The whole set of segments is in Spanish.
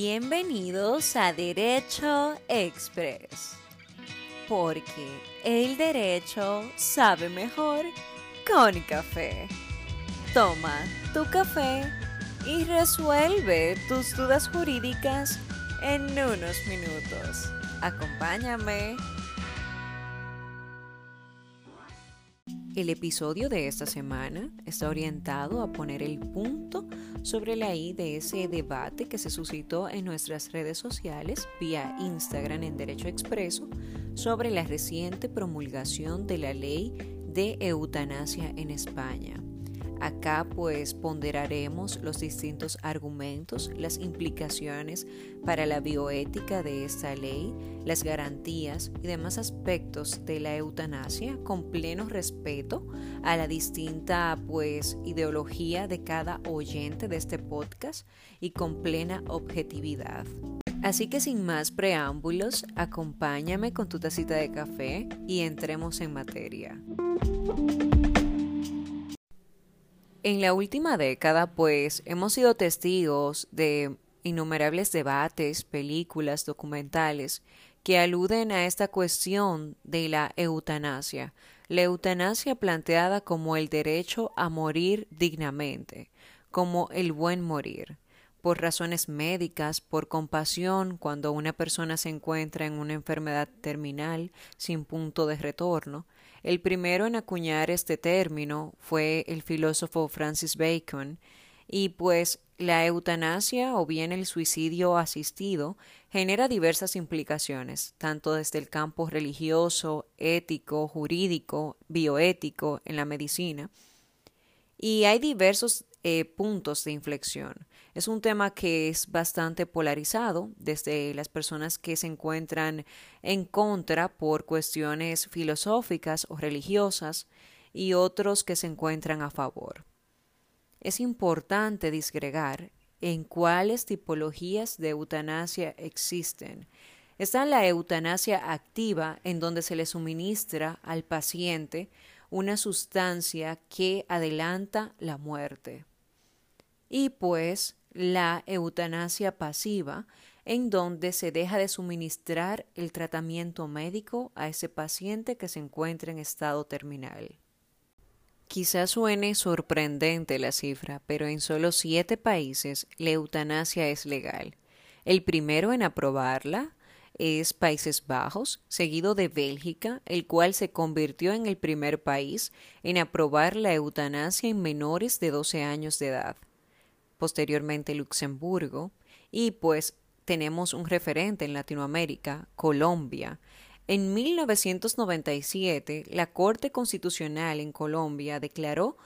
Bienvenidos a Derecho Express, porque el derecho sabe mejor con café. Toma tu café y resuelve tus dudas jurídicas en unos minutos. Acompáñame. El episodio de esta semana está orientado a poner el punto sobre la I de ese debate que se suscitó en nuestras redes sociales vía Instagram en Derecho Expreso sobre la reciente promulgación de la ley de eutanasia en España. Acá pues ponderaremos los distintos argumentos, las implicaciones para la bioética de esta ley, las garantías y demás aspectos de la eutanasia con pleno respeto a la distinta pues ideología de cada oyente de este podcast y con plena objetividad. Así que sin más preámbulos, acompáñame con tu tacita de café y entremos en materia. En la última década, pues, hemos sido testigos de innumerables debates, películas, documentales que aluden a esta cuestión de la eutanasia, la eutanasia planteada como el derecho a morir dignamente, como el buen morir, por razones médicas, por compasión cuando una persona se encuentra en una enfermedad terminal sin punto de retorno, el primero en acuñar este término fue el filósofo Francis Bacon, y pues la eutanasia o bien el suicidio asistido genera diversas implicaciones, tanto desde el campo religioso, ético, jurídico, bioético, en la medicina. Y hay diversos eh, puntos de inflexión. Es un tema que es bastante polarizado desde las personas que se encuentran en contra por cuestiones filosóficas o religiosas y otros que se encuentran a favor. Es importante disgregar en cuáles tipologías de eutanasia existen. Está la eutanasia activa, en donde se le suministra al paciente una sustancia que adelanta la muerte. Y pues la eutanasia pasiva, en donde se deja de suministrar el tratamiento médico a ese paciente que se encuentra en estado terminal. Quizás suene sorprendente la cifra, pero en solo siete países la eutanasia es legal. El primero en aprobarla es Países Bajos, seguido de Bélgica, el cual se convirtió en el primer país en aprobar la eutanasia en menores de 12 años de edad posteriormente Luxemburgo, y pues tenemos un referente en Latinoamérica, Colombia. En 1997, la Corte Constitucional en Colombia declaró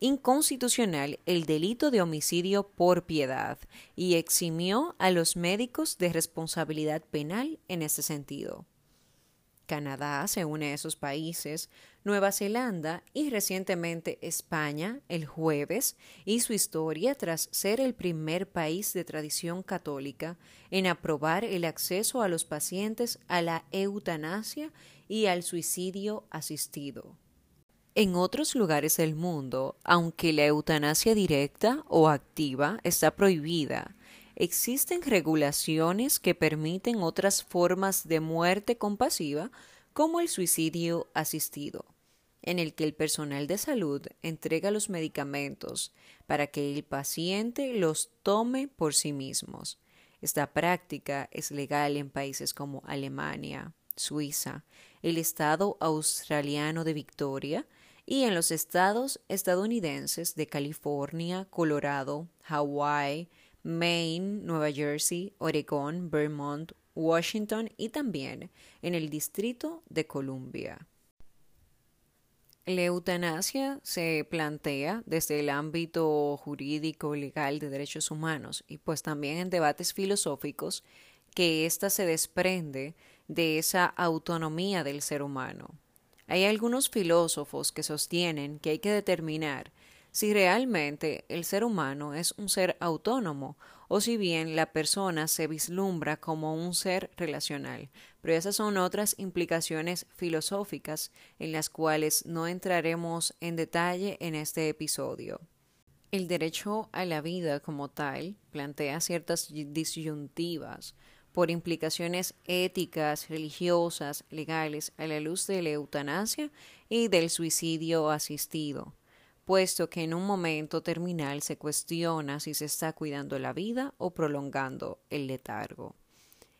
inconstitucional el delito de homicidio por piedad y eximió a los médicos de responsabilidad penal en ese sentido. Canadá se une a esos países, Nueva Zelanda y recientemente España el jueves y su historia tras ser el primer país de tradición católica en aprobar el acceso a los pacientes a la eutanasia y al suicidio asistido. En otros lugares del mundo, aunque la eutanasia directa o activa está prohibida, existen regulaciones que permiten otras formas de muerte compasiva como el suicidio asistido, en el que el personal de salud entrega los medicamentos para que el paciente los tome por sí mismos. Esta práctica es legal en países como Alemania, Suiza, el estado australiano de Victoria y en los estados estadounidenses de California, Colorado, Hawái, Maine, Nueva Jersey, Oregón, Vermont, Washington y también en el Distrito de Columbia. La eutanasia se plantea desde el ámbito jurídico legal de derechos humanos y pues también en debates filosóficos que ésta se desprende de esa autonomía del ser humano. Hay algunos filósofos que sostienen que hay que determinar si realmente el ser humano es un ser autónomo o si bien la persona se vislumbra como un ser relacional. Pero esas son otras implicaciones filosóficas en las cuales no entraremos en detalle en este episodio. El derecho a la vida como tal plantea ciertas disyuntivas por implicaciones éticas, religiosas, legales, a la luz de la eutanasia y del suicidio asistido, puesto que en un momento terminal se cuestiona si se está cuidando la vida o prolongando el letargo.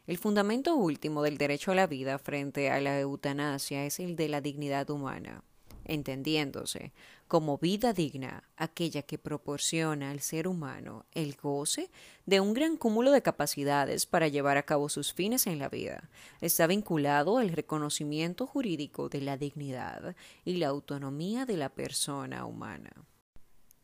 El fundamento último del derecho a la vida frente a la eutanasia es el de la dignidad humana entendiéndose como vida digna aquella que proporciona al ser humano el goce de un gran cúmulo de capacidades para llevar a cabo sus fines en la vida. Está vinculado al reconocimiento jurídico de la dignidad y la autonomía de la persona humana.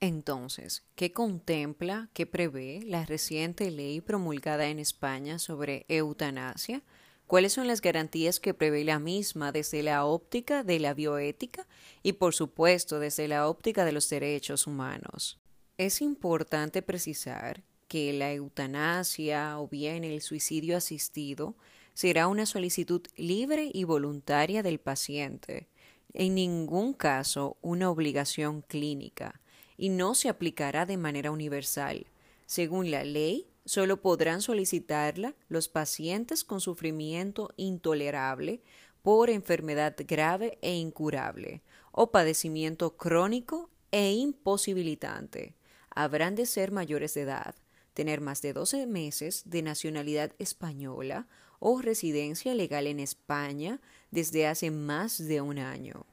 Entonces, ¿qué contempla, qué prevé la reciente ley promulgada en España sobre eutanasia? Cuáles son las garantías que prevé la misma desde la óptica de la bioética y por supuesto desde la óptica de los derechos humanos. Es importante precisar que la eutanasia o bien el suicidio asistido será una solicitud libre y voluntaria del paciente, en ningún caso una obligación clínica, y no se aplicará de manera universal. Según la ley, Solo podrán solicitarla los pacientes con sufrimiento intolerable por enfermedad grave e incurable o padecimiento crónico e imposibilitante. Habrán de ser mayores de edad, tener más de 12 meses de nacionalidad española o residencia legal en España desde hace más de un año.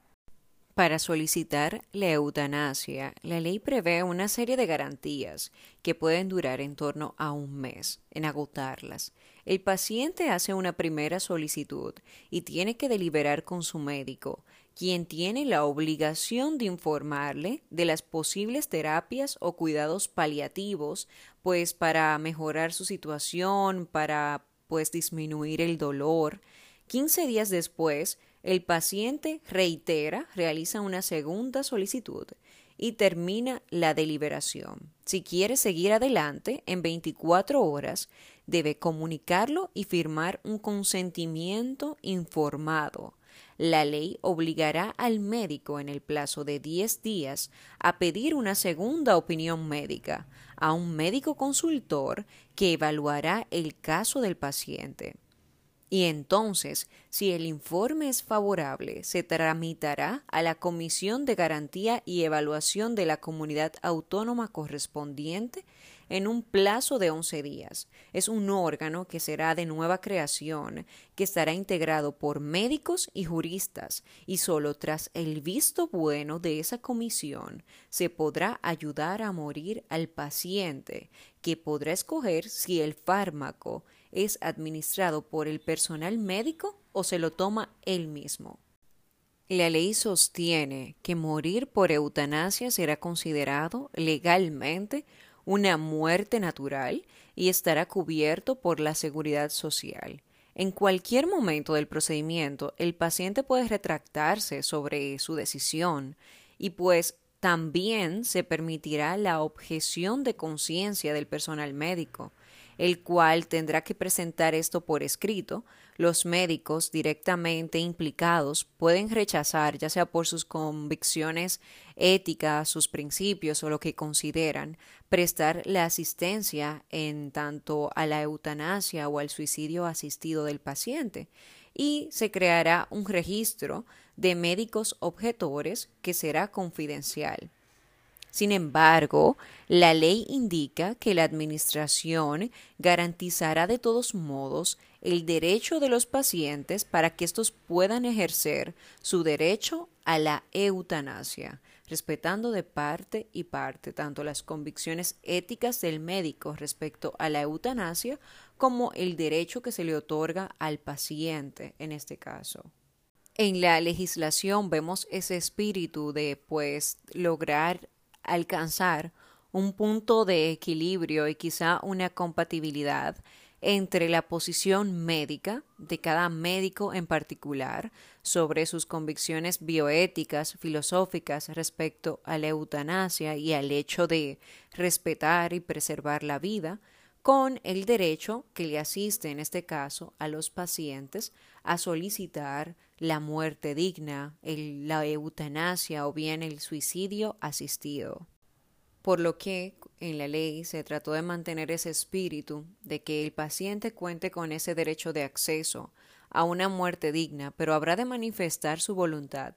Para solicitar la eutanasia, la ley prevé una serie de garantías que pueden durar en torno a un mes en agotarlas. El paciente hace una primera solicitud y tiene que deliberar con su médico, quien tiene la obligación de informarle de las posibles terapias o cuidados paliativos, pues para mejorar su situación, para pues disminuir el dolor. Quince días después, el paciente reitera, realiza una segunda solicitud y termina la deliberación. Si quiere seguir adelante, en 24 horas debe comunicarlo y firmar un consentimiento informado. La ley obligará al médico en el plazo de 10 días a pedir una segunda opinión médica a un médico consultor que evaluará el caso del paciente. Y entonces, si el informe es favorable, se tramitará a la Comisión de Garantía y Evaluación de la Comunidad Autónoma correspondiente en un plazo de 11 días. Es un órgano que será de nueva creación, que estará integrado por médicos y juristas, y solo tras el visto bueno de esa comisión se podrá ayudar a morir al paciente, que podrá escoger si el fármaco es administrado por el personal médico o se lo toma él mismo. La ley sostiene que morir por eutanasia será considerado legalmente una muerte natural y estará cubierto por la seguridad social. En cualquier momento del procedimiento, el paciente puede retractarse sobre su decisión y pues también se permitirá la objeción de conciencia del personal médico el cual tendrá que presentar esto por escrito. Los médicos directamente implicados pueden rechazar, ya sea por sus convicciones éticas, sus principios o lo que consideran, prestar la asistencia en tanto a la eutanasia o al suicidio asistido del paciente y se creará un registro de médicos objetores que será confidencial. Sin embargo, la ley indica que la Administración garantizará de todos modos el derecho de los pacientes para que estos puedan ejercer su derecho a la eutanasia, respetando de parte y parte tanto las convicciones éticas del médico respecto a la eutanasia como el derecho que se le otorga al paciente en este caso. En la legislación vemos ese espíritu de pues lograr alcanzar un punto de equilibrio y quizá una compatibilidad entre la posición médica de cada médico en particular sobre sus convicciones bioéticas, filosóficas respecto a la eutanasia y al hecho de respetar y preservar la vida, con el derecho que le asiste en este caso a los pacientes a solicitar la muerte digna, la eutanasia o bien el suicidio asistido. por lo que en la ley se trató de mantener ese espíritu de que el paciente cuente con ese derecho de acceso a una muerte digna, pero habrá de manifestar su voluntad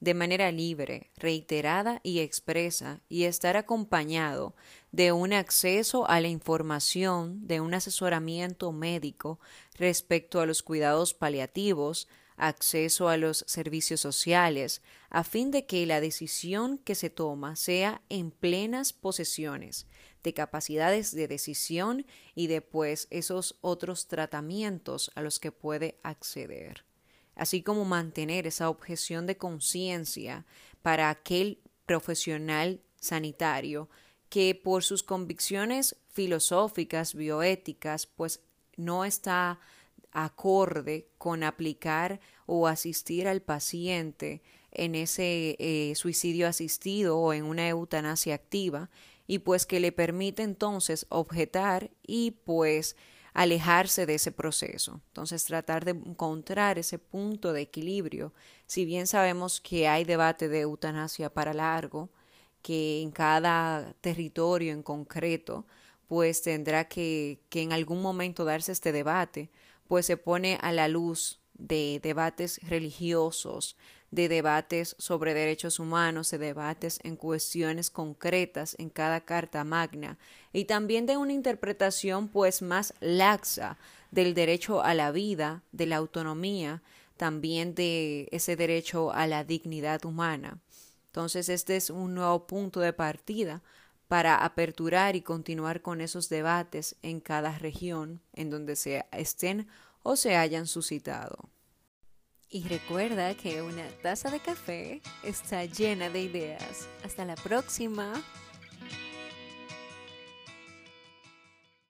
de manera libre, reiterada y expresa, y estar acompañado de un acceso a la información, de un asesoramiento médico respecto a los cuidados paliativos, acceso a los servicios sociales, a fin de que la decisión que se toma sea en plenas posesiones de capacidades de decisión y después esos otros tratamientos a los que puede acceder, así como mantener esa objeción de conciencia para aquel profesional sanitario que por sus convicciones filosóficas, bioéticas, pues no está acorde con aplicar o asistir al paciente en ese eh, suicidio asistido o en una eutanasia activa y pues que le permite entonces objetar y pues alejarse de ese proceso. Entonces tratar de encontrar ese punto de equilibrio, si bien sabemos que hay debate de eutanasia para largo, que en cada territorio en concreto pues tendrá que, que en algún momento darse este debate, pues se pone a la luz de debates religiosos, de debates sobre derechos humanos, de debates en cuestiones concretas en cada carta magna y también de una interpretación pues más laxa del derecho a la vida, de la autonomía, también de ese derecho a la dignidad humana. Entonces este es un nuevo punto de partida para aperturar y continuar con esos debates en cada región en donde se estén o se hayan suscitado. Y recuerda que una taza de café está llena de ideas. Hasta la próxima.